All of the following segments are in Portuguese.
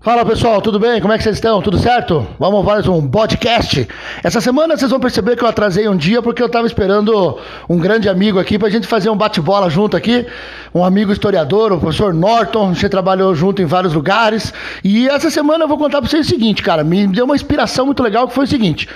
Fala pessoal, tudo bem? Como é que vocês estão? Tudo certo? Vamos mais um podcast. Essa semana vocês vão perceber que eu atrasei um dia porque eu estava esperando um grande amigo aqui para a gente fazer um bate-bola junto aqui. Um amigo historiador, o professor Norton. Gente trabalhou junto em vários lugares. E essa semana eu vou contar para vocês o seguinte, cara. Me deu uma inspiração muito legal que foi o seguinte.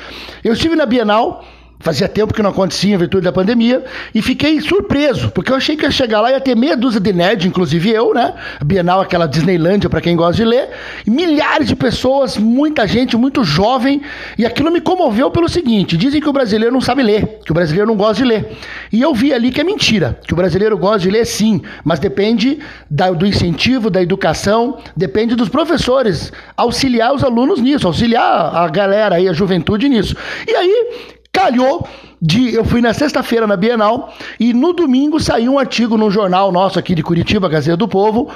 Eu estive na Bienal Fazia tempo que não acontecia em virtude da pandemia e fiquei surpreso, porque eu achei que ia chegar lá e ia ter meia dúzia de nerds, inclusive eu, né? Bienal, aquela Disneylândia para quem gosta de ler, e milhares de pessoas, muita gente, muito jovem, e aquilo me comoveu pelo seguinte: dizem que o brasileiro não sabe ler, que o brasileiro não gosta de ler. E eu vi ali que é mentira, que o brasileiro gosta de ler sim, mas depende da, do incentivo, da educação, depende dos professores auxiliar os alunos nisso, auxiliar a galera aí, a juventude nisso. E aí, Calhou de. Eu fui na sexta-feira na Bienal e no domingo saiu um artigo no jornal nosso aqui de Curitiba, Gazeta do Povo,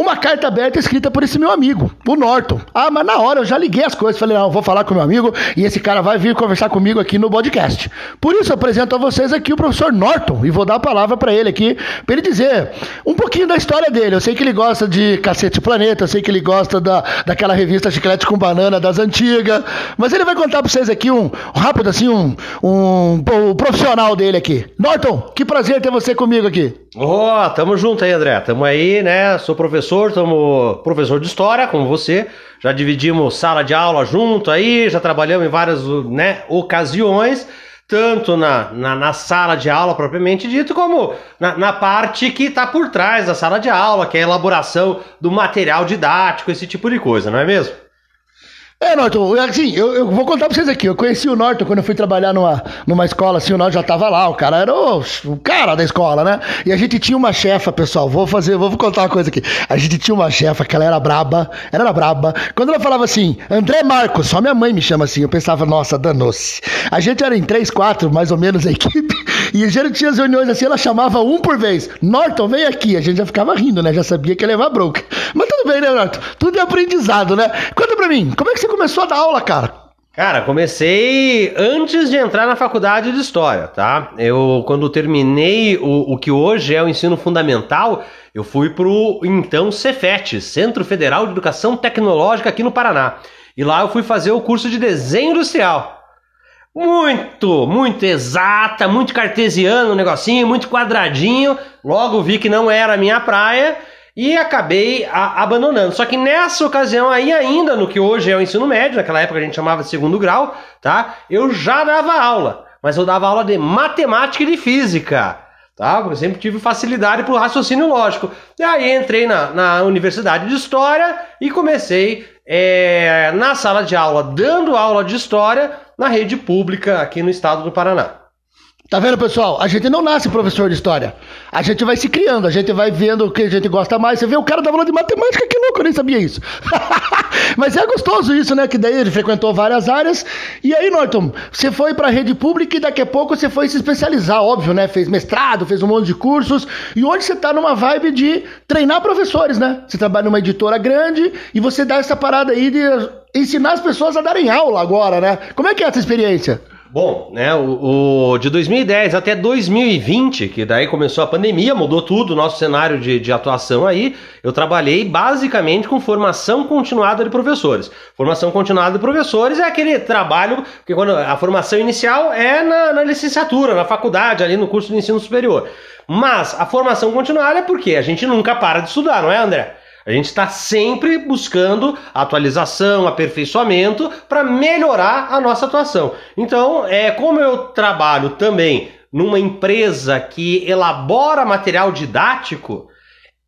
uma carta aberta escrita por esse meu amigo, o Norton. Ah, mas na hora eu já liguei as coisas, falei, não, vou falar com meu amigo e esse cara vai vir conversar comigo aqui no podcast. Por isso eu apresento a vocês aqui o professor Norton e vou dar a palavra para ele aqui, para ele dizer um pouquinho da história dele. Eu sei que ele gosta de Cacete Planeta, eu sei que ele gosta da, daquela revista Chiclete com Banana das antigas, mas ele vai contar para vocês aqui um, um, rápido assim, um, um, um profissional dele aqui. Norton, que prazer ter você comigo aqui. Ó, oh, tamo junto aí, André. Tamo aí, né? Sou professor, tamo professor de história, como você. Já dividimos sala de aula junto aí, já trabalhamos em várias né, ocasiões, tanto na, na, na, sala de aula propriamente dito, como na, na parte que está por trás da sala de aula, que é a elaboração do material didático, esse tipo de coisa, não é mesmo? É, Norton, assim, eu, eu, vou contar pra vocês aqui. Eu conheci o Norton quando eu fui trabalhar numa, numa escola, assim, o Norton já tava lá, o cara era o, o cara da escola, né? E a gente tinha uma chefa, pessoal, vou fazer, vou contar uma coisa aqui. A gente tinha uma chefa que ela era braba, ela era braba. Quando ela falava assim, André Marcos, só minha mãe me chama assim, eu pensava, nossa, danou-se. A gente era em três, quatro, mais ou menos, a equipe, e a gente tinha as reuniões assim, ela chamava um por vez. Norton, vem aqui. A gente já ficava rindo, né? Já sabia que ia levar bronca. Mas tudo bem, né, Norton? Tudo é aprendizado, né? Conta pra mim, como é que você começou a dar aula, cara? Cara, comecei antes de entrar na faculdade de História, tá? Eu, quando terminei o, o que hoje é o ensino fundamental, eu fui pro, então, Cefet, Centro Federal de Educação Tecnológica aqui no Paraná. E lá eu fui fazer o curso de Desenho Industrial. Muito, muito exata, muito cartesiano o negocinho, muito quadradinho. Logo vi que não era a minha praia e acabei a, abandonando. Só que nessa ocasião aí ainda no que hoje é o ensino médio, naquela época a gente chamava de segundo grau, tá? Eu já dava aula, mas eu dava aula de matemática e de física. Tá? Eu sempre tive facilidade para o raciocínio lógico. E aí entrei na, na Universidade de História e comecei é, na sala de aula, dando aula de História na rede pública aqui no estado do Paraná. Tá vendo, pessoal? A gente não nasce professor de história. A gente vai se criando, a gente vai vendo o que a gente gosta mais. Você vê o cara da aula de matemática, que louco, eu nem sabia isso. Mas é gostoso isso, né? Que daí ele frequentou várias áreas. E aí, Norton, você foi para a rede pública e daqui a pouco você foi se especializar, óbvio, né? Fez mestrado, fez um monte de cursos. E hoje você tá numa vibe de treinar professores, né? Você trabalha numa editora grande e você dá essa parada aí de ensinar as pessoas a darem aula agora, né? Como é que é essa experiência? Bom, né, o, o, de 2010 até 2020, que daí começou a pandemia, mudou tudo o nosso cenário de, de atuação aí, eu trabalhei basicamente com formação continuada de professores. Formação continuada de professores é aquele trabalho, que quando a formação inicial é na, na licenciatura, na faculdade, ali no curso de ensino superior. Mas a formação continuada é porque a gente nunca para de estudar, não é, André? A gente está sempre buscando atualização, aperfeiçoamento para melhorar a nossa atuação. Então, é como eu trabalho também numa empresa que elabora material didático,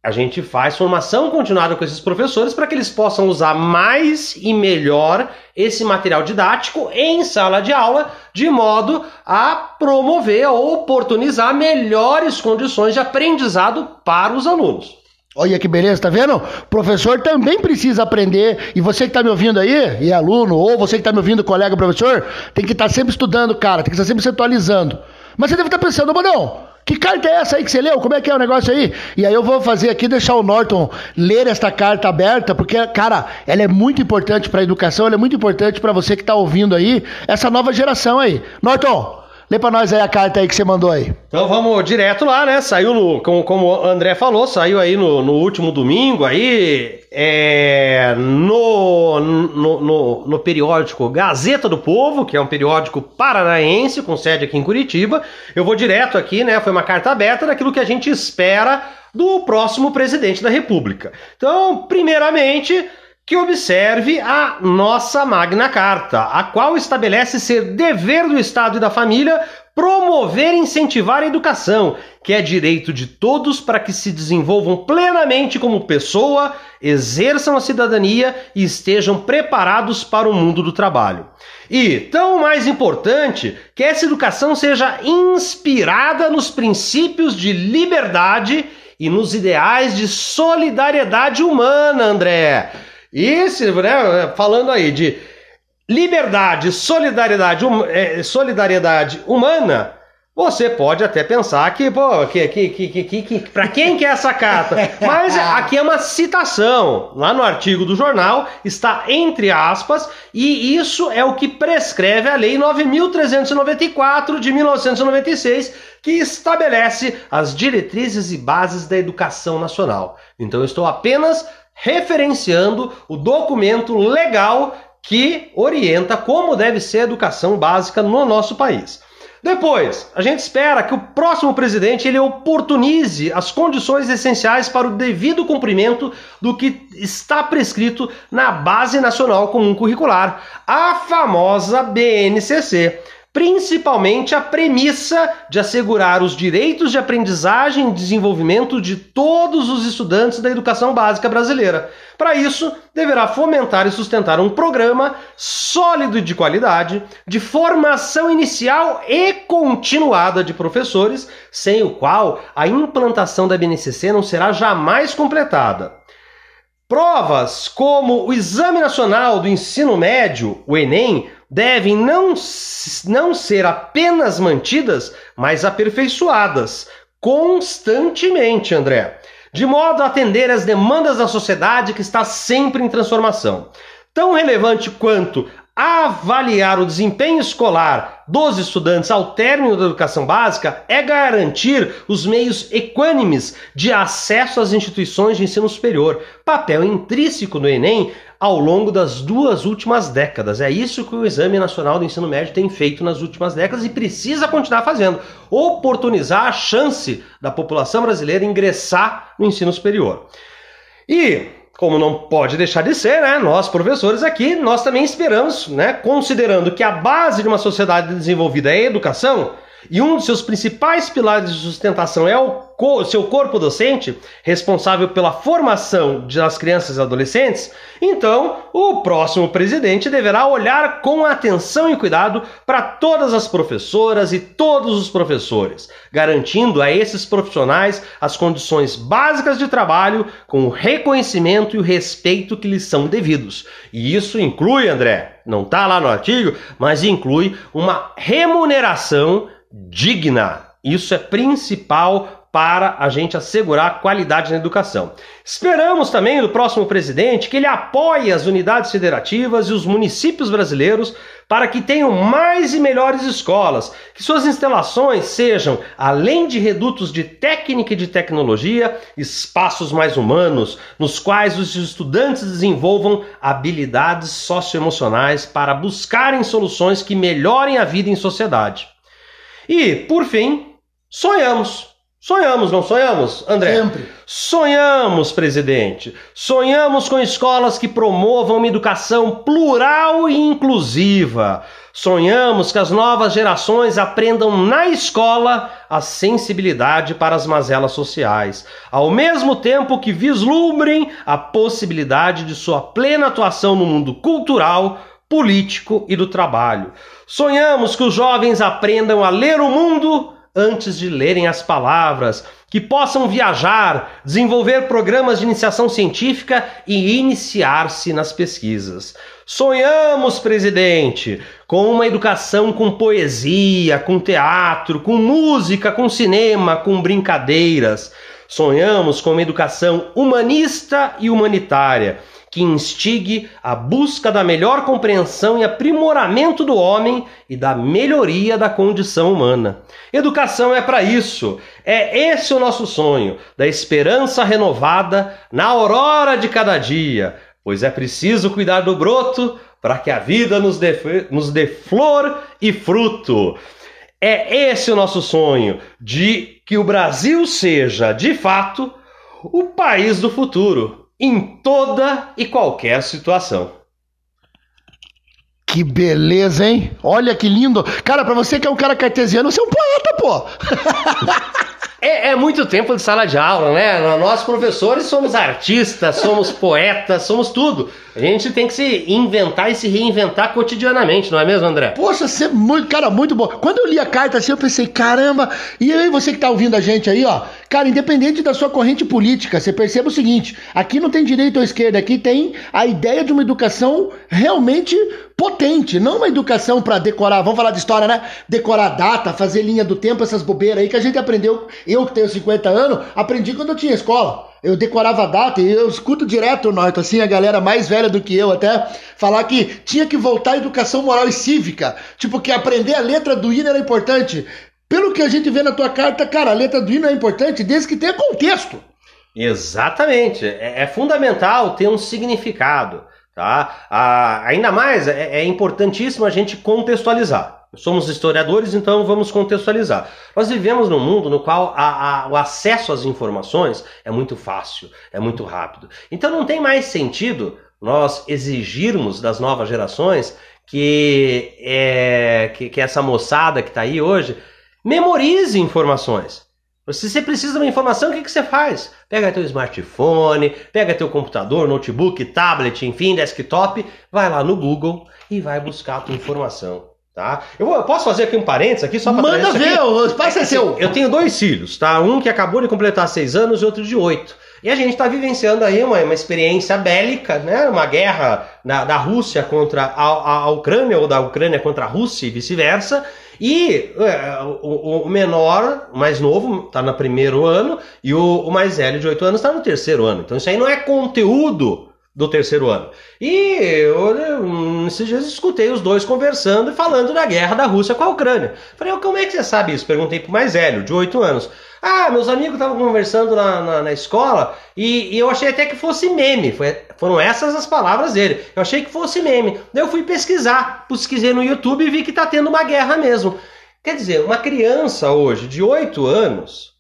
a gente faz formação continuada com esses professores para que eles possam usar mais e melhor esse material didático em sala de aula, de modo a promover ou oportunizar melhores condições de aprendizado para os alunos. Olha que beleza, tá vendo? Professor também precisa aprender. E você que está me ouvindo aí, e é aluno, ou você que está me ouvindo, colega professor, tem que estar tá sempre estudando, cara, tem que estar sempre se atualizando. Mas você deve estar tá pensando, Badão, que carta é essa aí que você leu? Como é que é o negócio aí? E aí eu vou fazer aqui, deixar o Norton ler esta carta aberta, porque, cara, ela é muito importante para a educação, ela é muito importante para você que está ouvindo aí, essa nova geração aí. Norton, Lê pra nós aí a carta aí que você mandou aí. Então vamos direto lá, né? Saiu no, como, como o André falou, saiu aí no, no último domingo aí, é, no, no, no, no, periódico Gazeta do Povo, que é um periódico paranaense com sede aqui em Curitiba. Eu vou direto aqui, né? Foi uma carta aberta daquilo que a gente espera do próximo presidente da República. Então, primeiramente, que observe a nossa Magna Carta, a qual estabelece ser dever do Estado e da família promover e incentivar a educação, que é direito de todos para que se desenvolvam plenamente como pessoa, exerçam a cidadania e estejam preparados para o mundo do trabalho. E, tão mais importante, que essa educação seja inspirada nos princípios de liberdade e nos ideais de solidariedade humana, André. Isso, né, falando aí de liberdade, solidariedade, hum, é, solidariedade humana, você pode até pensar que, pô, que, que, que, que, que, para quem que é essa carta? Mas aqui é uma citação. Lá no artigo do jornal está entre aspas, e isso é o que prescreve a Lei 9.394 de 1996, que estabelece as diretrizes e bases da educação nacional. Então eu estou apenas referenciando o documento legal que orienta como deve ser a educação básica no nosso país. Depois, a gente espera que o próximo presidente ele oportunize as condições essenciais para o devido cumprimento do que está prescrito na Base Nacional Comum Curricular, a famosa BNCC principalmente a premissa de assegurar os direitos de aprendizagem e desenvolvimento de todos os estudantes da educação básica brasileira. Para isso, deverá fomentar e sustentar um programa sólido e de qualidade, de formação inicial e continuada de professores, sem o qual a implantação da BNCC não será jamais completada. Provas como o Exame Nacional do Ensino Médio, o Enem, devem não, não ser apenas mantidas, mas aperfeiçoadas constantemente, André, de modo a atender às demandas da sociedade que está sempre em transformação. Tão relevante quanto avaliar o desempenho escolar dos estudantes ao término da educação básica é garantir os meios equânimes de acesso às instituições de ensino superior, papel intrínseco no Enem ao longo das duas últimas décadas. É isso que o Exame Nacional do Ensino Médio tem feito nas últimas décadas e precisa continuar fazendo oportunizar a chance da população brasileira ingressar no ensino superior. E como não pode deixar de ser, né? Nós, professores aqui, nós também esperamos, né? Considerando que a base de uma sociedade desenvolvida é a educação, e um dos seus principais pilares de sustentação é o co seu corpo docente, responsável pela formação das crianças e adolescentes, então o próximo presidente deverá olhar com atenção e cuidado para todas as professoras e todos os professores, garantindo a esses profissionais as condições básicas de trabalho com o reconhecimento e o respeito que lhes são devidos. E isso inclui, André, não está lá no artigo, mas inclui uma remuneração digna. Isso é principal para a gente assegurar a qualidade na educação. Esperamos também do próximo presidente que ele apoie as unidades federativas e os municípios brasileiros para que tenham mais e melhores escolas, que suas instalações sejam, além de redutos de técnica e de tecnologia, espaços mais humanos, nos quais os estudantes desenvolvam habilidades socioemocionais para buscarem soluções que melhorem a vida em sociedade. E, por fim, sonhamos. Sonhamos, não sonhamos, André? Sempre. Sonhamos, presidente. Sonhamos com escolas que promovam uma educação plural e inclusiva. Sonhamos que as novas gerações aprendam na escola a sensibilidade para as mazelas sociais, ao mesmo tempo que vislumbrem a possibilidade de sua plena atuação no mundo cultural, político e do trabalho. Sonhamos que os jovens aprendam a ler o mundo antes de lerem as palavras, que possam viajar, desenvolver programas de iniciação científica e iniciar-se nas pesquisas. Sonhamos, presidente, com uma educação com poesia, com teatro, com música, com cinema, com brincadeiras. Sonhamos com uma educação humanista e humanitária que instigue a busca da melhor compreensão e aprimoramento do homem e da melhoria da condição humana. Educação é para isso. É esse o nosso sonho, da esperança renovada na aurora de cada dia, pois é preciso cuidar do broto para que a vida nos dê, nos dê flor e fruto. É esse o nosso sonho, de que o Brasil seja, de fato, o país do futuro em toda e qualquer situação. Que beleza, hein? Olha que lindo. Cara, para você que é um cara cartesiano, você é um poeta, pô. É, é, muito tempo de sala de aula, né? Nós, professores, somos artistas, somos poetas, somos tudo. A gente tem que se inventar e se reinventar cotidianamente, não é mesmo, André? Poxa, você é muito, cara, muito bom. Quando eu li a carta assim, eu pensei, caramba. E aí, você que tá ouvindo a gente aí, ó, cara, independente da sua corrente política, você perceba o seguinte: aqui não tem direita ou esquerda, aqui tem a ideia de uma educação realmente potente, não uma educação para decorar, vamos falar de história, né? Decorar data, fazer linha do tempo, essas bobeiras aí que a gente aprendeu. Eu que tenho 50 anos, aprendi quando eu tinha escola. Eu decorava a data e eu escuto direto, Norton, assim, a galera mais velha do que eu até, falar que tinha que voltar à educação moral e cívica. Tipo, que aprender a letra do hino era importante. Pelo que a gente vê na tua carta, cara, a letra do hino é importante desde que tenha contexto. Exatamente. É, é fundamental ter um significado. Tá? Ah, ainda mais, é, é importantíssimo a gente contextualizar. Somos historiadores, então vamos contextualizar. Nós vivemos num mundo no qual a, a, o acesso às informações é muito fácil, é muito rápido. Então não tem mais sentido nós exigirmos das novas gerações que, é, que, que essa moçada que está aí hoje memorize informações. Se você precisa de uma informação, o que, que você faz? Pega teu smartphone, pega teu computador, notebook, tablet, enfim, desktop, vai lá no Google e vai buscar a tua informação. Tá? Eu, eu posso fazer aqui um parênteses aqui só para Manda ver, o espaço é, seu. Eu tenho dois filhos, tá? Um que acabou de completar seis anos e outro de oito. E a gente está vivenciando aí uma, uma experiência bélica, né? Uma guerra na, da Rússia contra a, a, a Ucrânia ou da Ucrânia contra a Rússia e vice-versa. E é, o, menor, o mais novo, está no primeiro ano, e o, o mais velho, de 8 anos, está no terceiro ano. Então isso aí não é conteúdo do terceiro ano. E eu, esses dias escutei os dois conversando e falando da guerra da Rússia com a Ucrânia. Falei, como é que você sabe isso? Perguntei pro mais velho, de 8 anos. Ah, meus amigos estavam conversando na, na, na escola e, e, eu achei até que fosse meme. Foi, foram essas as palavras dele. Eu achei que fosse meme. Daí eu fui pesquisar, pesquisei no YouTube e vi que tá tendo uma guerra mesmo. Quer dizer, uma criança hoje de 8 anos,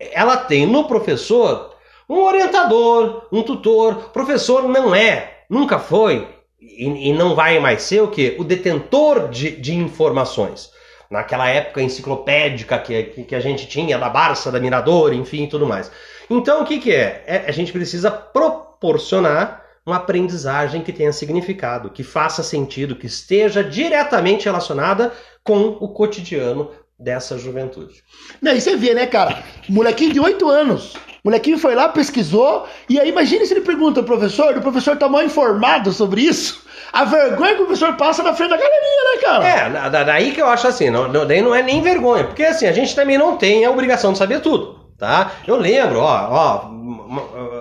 ela tem no professor um orientador, um tutor. Professor não é, nunca foi e, e não vai mais ser o que? O detentor de, de informações naquela época enciclopédica que, que, a gente tinha, da Barça, da Mirador, enfim, tudo mais. Então, o que, que é? é? A gente precisa proporcionar uma aprendizagem que tenha significado, que faça sentido, que esteja diretamente relacionada com o cotidiano dessa juventude. Não, e você vê, né, cara? Molequinho de 8 anos. Molequinho foi lá, pesquisou, e aí imagine se ele pergunta ao professor, o professor tá mal informado sobre isso. A vergonha que o professor passa na frente da galerinha, né, cara? É, daí que eu acho assim, não, daí não é nem vergonha, porque assim, a gente também não tem a obrigação de saber tudo, tá? Eu lembro, ó, ó,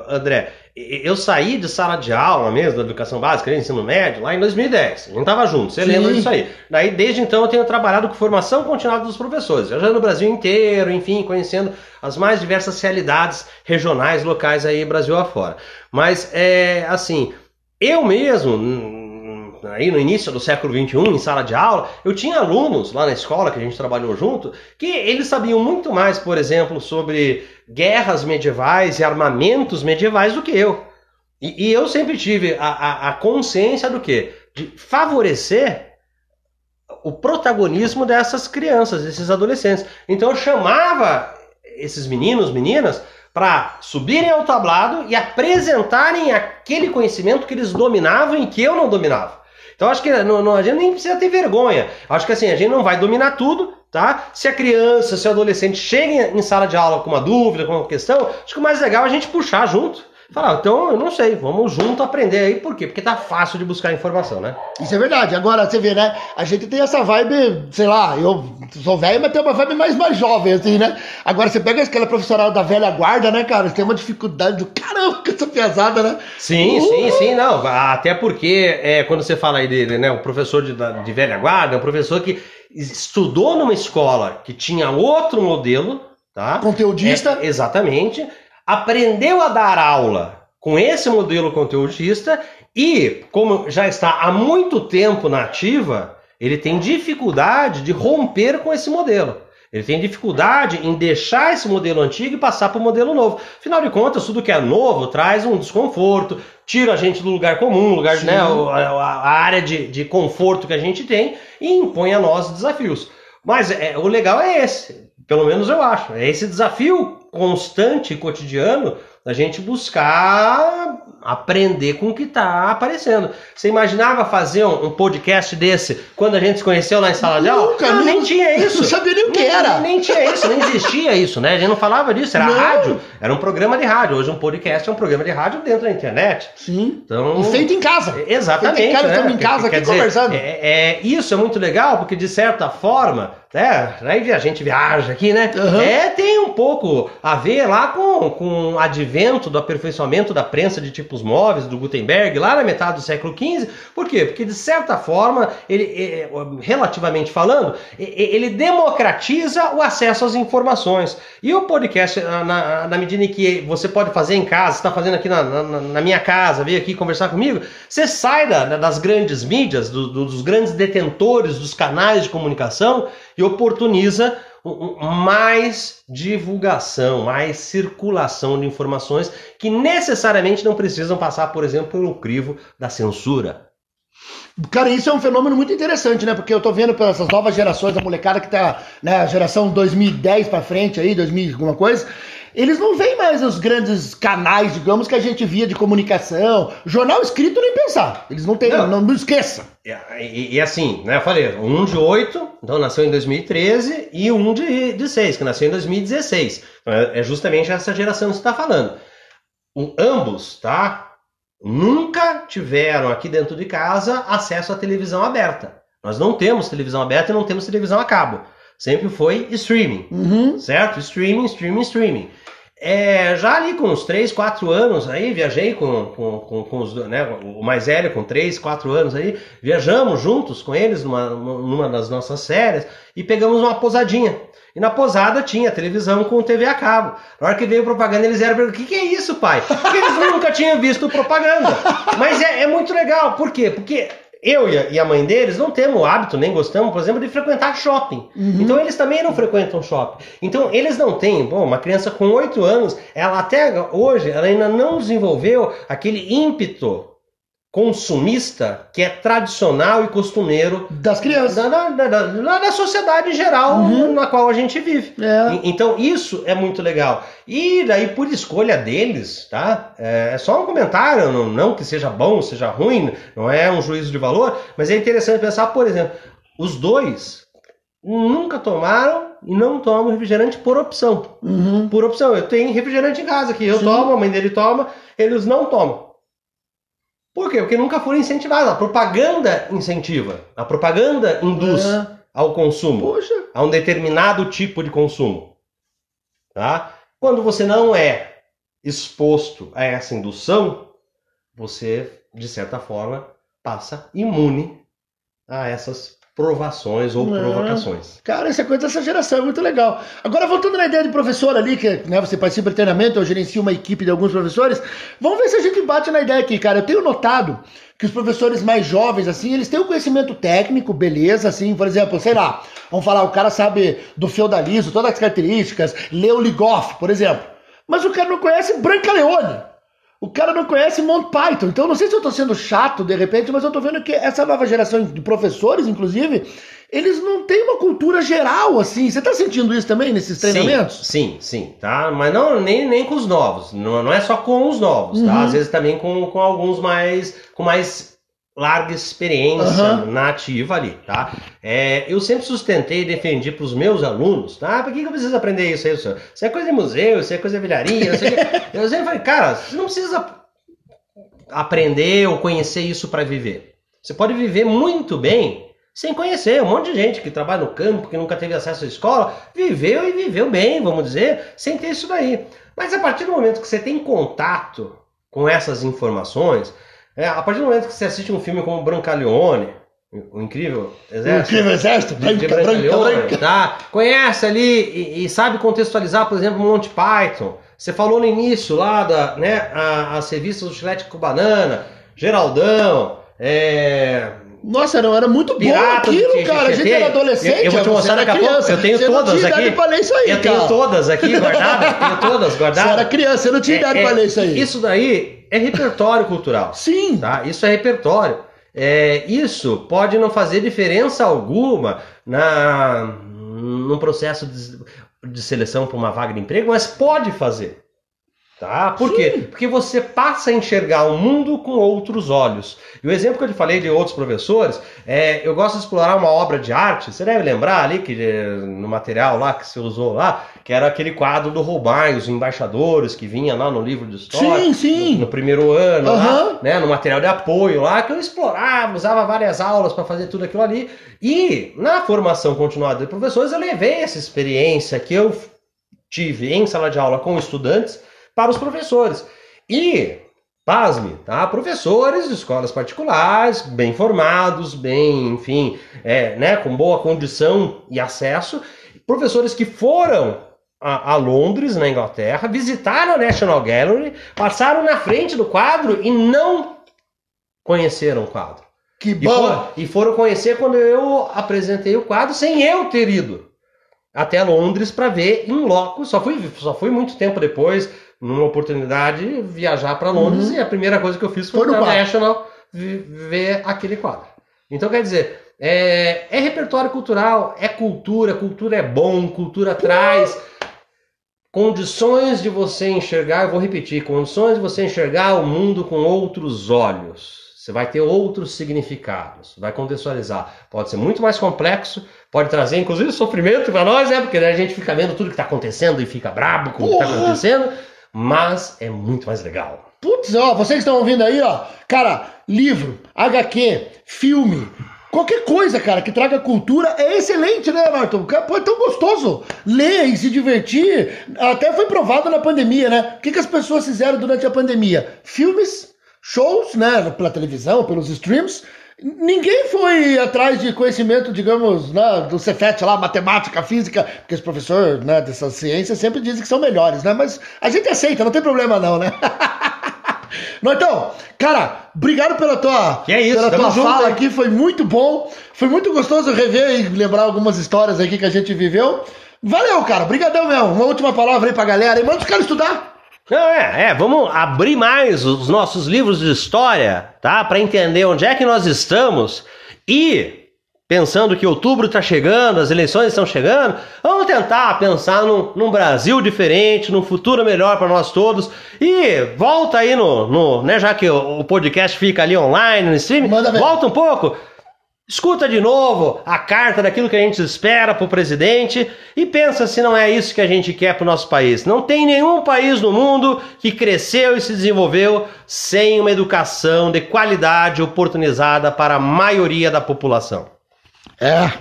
André, eu saí de sala de aula mesmo, da educação básica, ensino médio, lá em 2010. A gente tava junto, você Sim. lembra disso aí. Daí, desde então, eu tenho trabalhado com formação continuada dos professores, já no Brasil inteiro, enfim, conhecendo as mais diversas realidades regionais, locais aí, Brasil afora. Mas, é, assim, eu mesmo, aí no início do século XXI, em sala de aula, eu tinha alunos lá na escola que a gente trabalhou junto, que eles sabiam muito mais, por exemplo, sobre guerras medievais e armamentos medievais do que eu. E, e eu sempre tive a, a, a consciência do que? De favorecer o protagonismo dessas crianças, desses adolescentes. Então eu chamava esses meninos, meninas, para subirem ao tablado e apresentarem aquele conhecimento que eles dominavam e que eu não dominava. Então acho que não, não, a gente nem precisa ter vergonha. Acho que assim, a gente não vai dominar tudo, tá? Se a criança, se o adolescente chega em sala de aula com uma dúvida, com uma questão, acho que o mais legal é a gente puxar junto. Falar, então eu não sei, vamos junto aprender aí, por quê? Porque tá fácil de buscar informação, né? Isso é verdade. Agora, você vê, né? A gente tem essa vibe, sei lá, eu sou velho, mas tem uma vibe mais, mais jovem, assim, né? Agora, você pega aquela profissional da velha guarda, né, cara? Você tem uma dificuldade do caramba com essa pesada, né? Sim, uh! sim, sim, não. Até porque, é, quando você fala aí dele, né? O professor de, de velha guarda é um professor que estudou numa escola que tinha outro modelo, tá? Conteudista. É, exatamente aprendeu a dar aula com esse modelo conteudista e, como já está há muito tempo na ativa, ele tem dificuldade de romper com esse modelo. Ele tem dificuldade em deixar esse modelo antigo e passar para o modelo novo. Afinal de contas, tudo que é novo traz um desconforto, tira a gente do lugar comum, lugar, né, a, a, área de, de conforto que a gente tem e impõe a nós desafios. Mas é, o legal é esse, pelo menos eu acho, é esse desafio constante cotidiano da gente buscar aprender com o que está aparecendo. Você imaginava fazer um, um, podcast desse quando a gente se conheceu lá em sala de aula? Nunca, não, nem tinha isso. Não sabia nem o que era. Nem, nem, tinha isso, nem existia isso, né? A gente não falava disso, era não. rádio, era um programa de rádio. Hoje um podcast é um programa de rádio dentro da internet. Sim. Então, e feito em casa. Exatamente. Feito em casa, né? estamos em casa aqui dizer, conversando. É, é, isso é muito legal, porque de certa forma né? Aí a gente viaja aqui, né? Uhum. É, tem um pouco a ver lá com, com o advento do aperfeiçoamento da prensa de tipos móveis do Gutenberg, lá na metade do século XV. Por quê? Porque, de certa forma, ele, relativamente falando, ele democratiza o acesso às informações. E o podcast, na, na medida em que você pode fazer em casa, está fazendo aqui na, na, na, minha casa, veio aqui conversar comigo, você sai da, das grandes mídias, do, dos grandes detentores dos canais de comunicação e oportuniza mais divulgação, mais circulação de informações que necessariamente não precisam passar, por exemplo, pelo crivo da censura. Cara, isso é um fenômeno muito interessante, né? Porque eu tô vendo pelas novas gerações, a molecada que tá, né, a geração 2010 para frente aí, 2000 alguma coisa, eles não veem mais os grandes canais, digamos, que a gente via de comunicação. Jornal escrito nem pensar. Eles não têm, não, não, não esqueça. E, e, assim, né, eu falei, um de 8, então nasceu em 2013, e um de, de 6, que nasceu em 2016. Então, é, é justamente essa geração que você está falando. Um, ambos, tá? Nunca tiveram aqui dentro de casa acesso à televisão aberta. Nós não temos televisão aberta e não temos televisão a cabo. Sempre foi streaming, uhum. certo? Streaming, streaming, streaming. É, já ali com uns 3, 4 anos aí, viajei com, com, com, com os, né, o mais velho com 3, 4 anos aí, viajamos juntos com eles numa, numa das nossas séries e pegamos uma posadinha. E na posada tinha televisão com TV a cabo. Na hora que veio propaganda, eles eram o que, que é isso, pai? Porque eles nunca tinham visto propaganda. Mas é, é muito legal, por quê? Porque eu e a mãe deles não temos o hábito, nem gostamos, por exemplo, de frequentar shopping. Uhum. Então eles também não frequentam shopping. Então eles não têm, bom, uma criança com 8 anos, ela até hoje, ela ainda não desenvolveu aquele ímpeto consumista que é tradicional e costumeiro das crianças, da, da, da, da sociedade em geral uhum. na qual a gente vive. É. Então isso é muito legal. E daí por escolha deles, tá? É, é só um comentário, não, não que seja bom, seja ruim, não é um juízo de valor, mas é interessante pensar, por exemplo, os dois nunca tomaram e não tomam refrigerante por opção. Uhum. Por opção. Eu tenho refrigerante em casa que eu Sim. tomo, a mãe dele toma, eles não tomam. Por quê? Porque nunca foram incentivados. A propaganda incentiva. A propaganda induz é. ao consumo. Poxa. A um determinado tipo de consumo. Tá? Quando você não é exposto a essa indução, você, de certa forma, passa imune a essas provações ou Não. provocações. Cara, essa coisa dessa geração é muito legal. Agora, voltando na ideia de professor ali, que né, você participa de treinamento, eu gerencio uma equipe de alguns professores, vamos ver se a gente bate na ideia aqui, cara. Eu tenho notado que os professores mais jovens, assim, eles têm o um conhecimento técnico, beleza, assim, por exemplo, sei lá, vamos falar, o cara sabe do feudalismo, todas as características, leu Ligoff, por exemplo. Mas o cara não conhece Branca Leone. O cara não conhece Monty Python. Então, não sei se eu estou sendo chato de repente, mas eu estou vendo que essa nova geração de professores, inclusive, eles não têm uma cultura geral, assim. Você está sentindo isso também nesses treinamentos? Sim, sim, sim, tá? Mas não nem, nem com os novos. Não, não é só com os novos, tá? uhum. tá? Às vezes também com, com alguns mais. com mais larga experiência uhum. nativa ali, tá? É, eu sempre sustentei e defendi para os meus alunos, tá? Por que, que eu preciso aprender isso aí, senhor? Isso é coisa de museu, isso é coisa de velharia. Eu sempre falei, cara, você não precisa aprender ou conhecer isso para viver. Você pode viver muito bem sem conhecer. Um monte de gente que trabalha no campo, que nunca teve acesso à escola, viveu e viveu bem, vamos dizer, sem ter isso daí. Mas a partir do momento que você tem contato com essas informações, é, a partir do momento que você assiste um filme como Brancaleone, o Incrível Exército. O Incrível Exército, branca, branca, branca. Tá? Conhece ali e, e, sabe contextualizar, por exemplo, Monty Python. Você falou no início lá da, né, a, as revistas do Chilete com Banana, Geraldão, é, nossa, não, era muito Pirata bom aquilo, cara. A gente era adolescente. Eu, eu vou te mostrar daqui a pouco. Eu tenho todas aqui. Pra ler isso aí, eu cara. tenho todas aqui guardadas. tenho todas guardadas. Você era criança, você não tinha é, idade é, pra ler isso aí. Isso daí é repertório cultural. Sim. Tá? Isso é repertório. É, isso pode não fazer diferença alguma na, no processo de, de seleção para uma vaga de emprego, mas pode fazer. Tá? Por Sim. quê? Porque você passa a enxergar o mundo com outros olhos. E o exemplo que eu te falei de outros professores, é, eu gosto de explorar uma obra de arte. Você deve lembrar ali que no material lá que você usou lá, que era aquele quadro do Roubaix, os embaixadores, que vinha lá no livro de história. Sim, sim. No, no primeiro ano, uhum. lá, né, no material de apoio lá, que eu explorava, usava várias aulas para fazer tudo aquilo ali. E na formação continuada de professores, eu levei essa experiência que eu tive em sala de aula com estudantes para os professores. E, pasme, tá? Professores de escolas particulares, bem formados, bem, enfim, é, né, com boa condição e acesso. Professores que foram a, a, Londres, na Inglaterra, visitaram a National Gallery, passaram na frente do quadro e não conheceram o quadro. Que bom! E foram, e foram conhecer quando eu apresentei o quadro sem eu ter ido até Londres para ver em loco. Só fui, só fui muito tempo depois, numa oportunidade, viajar para Londres uhum. e a primeira coisa que eu fiz foi, foi no National ver aquele quadro. Então, quer dizer, é, é, repertório cultural, é cultura, cultura é bom, cultura traz condições de você enxergar, eu vou repetir, condições de você enxergar o mundo com outros olhos. Você vai ter outros significados, vai contextualizar. Pode ser muito mais complexo, pode trazer inclusive sofrimento para nós, né? Porque a gente fica vendo tudo que está acontecendo e fica brabo com o que está acontecendo mas é muito mais legal. Putz, ó, vocês estão ouvindo aí, ó, cara, livro, HQ, filme, qualquer coisa, cara, que traga cultura é excelente, né, Marton? Pô, é tão gostoso ler e se divertir. Até foi provado na pandemia, né? O que, que as pessoas fizeram durante a pandemia? Filmes, shows, né, pela televisão, pelos streams, Ninguém foi atrás de conhecimento, digamos, né, do Cefet lá, matemática, física, porque os professores né, dessas ciências sempre dizem que são melhores, né? Mas a gente aceita, não tem problema não, né? Então, cara, obrigado pela tua, que é isso, pela tua junto, fala aqui, foi muito bom. Foi muito gostoso rever e lembrar algumas histórias aqui que a gente viveu. Valeu, cara, brigadão mesmo. Uma última palavra aí pra galera e manda os caras estudar. Não, é, é, vamos abrir mais os nossos livros de história, tá? Para entender onde é que nós estamos e pensando que outubro está chegando, as eleições estão chegando, vamos tentar pensar num, num Brasil diferente, num futuro melhor para nós todos. E volta aí no, no né, já que o, o podcast fica ali online, no stream, volta um pouco. Escuta de novo a carta daquilo que a gente espera para o presidente e pensa se não é isso que a gente quer para o nosso país. Não tem nenhum país no mundo que cresceu e se desenvolveu sem uma educação de qualidade oportunizada para a maioria da população. É.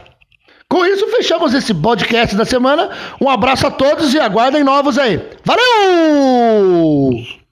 Com isso, fechamos esse podcast da semana. Um abraço a todos e aguardem novos aí. Valeu!